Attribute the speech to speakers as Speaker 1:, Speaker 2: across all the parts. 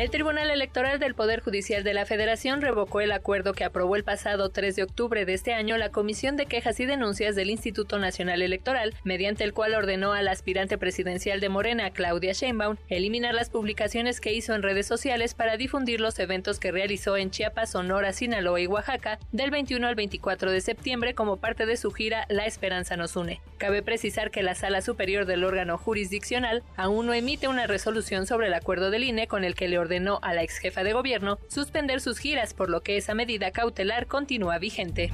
Speaker 1: El Tribunal Electoral del Poder Judicial de la Federación revocó el acuerdo que aprobó el pasado 3 de octubre de este año la Comisión de Quejas y Denuncias del Instituto Nacional Electoral, mediante el cual ordenó al aspirante presidencial de Morena, Claudia Sheinbaum, eliminar las publicaciones que hizo en redes sociales para difundir los eventos que realizó en Chiapas, Sonora, Sinaloa y Oaxaca del 21 al 24 de septiembre como parte de su gira La Esperanza nos une. Cabe precisar que la Sala Superior del órgano jurisdiccional aún no emite una resolución sobre el acuerdo del INE con el que le ordenó ordenó a la ex jefa de gobierno suspender sus giras, por lo que esa medida cautelar continúa vigente.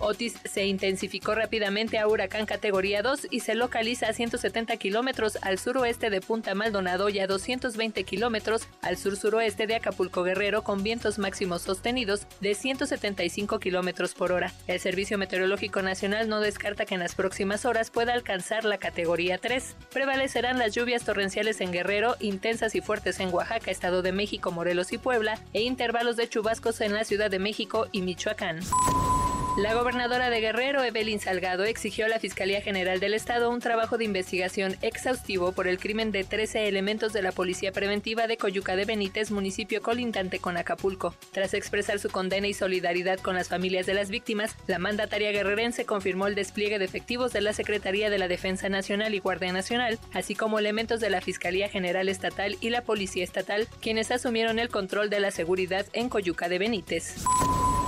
Speaker 1: Otis se intensificó rápidamente a huracán categoría 2 y se localiza a 170 kilómetros al suroeste de Punta Maldonado y a 220 kilómetros al sur-suroeste de Acapulco Guerrero con vientos máximos sostenidos de 175 kilómetros por hora. El Servicio Meteorológico Nacional no descarta que en las próximas horas pueda alcanzar la categoría 3. Prevalecerán las lluvias torrenciales en Guerrero, intensas y fuertes en Oaxaca, Estado de México, Morelos y Puebla, e intervalos de chubascos en la Ciudad de México y Michoacán. La gobernadora de Guerrero, Evelyn Salgado, exigió a la Fiscalía General del Estado un trabajo de investigación exhaustivo por el crimen de 13 elementos de la Policía Preventiva de Coyuca de Benítez, municipio colindante con Acapulco. Tras expresar su condena y solidaridad con las familias de las víctimas, la mandataria guerrerense confirmó el despliegue de efectivos de la Secretaría de la Defensa Nacional y Guardia Nacional, así como elementos de la Fiscalía General Estatal y la Policía Estatal, quienes asumieron el control de la seguridad en Coyuca de Benítez.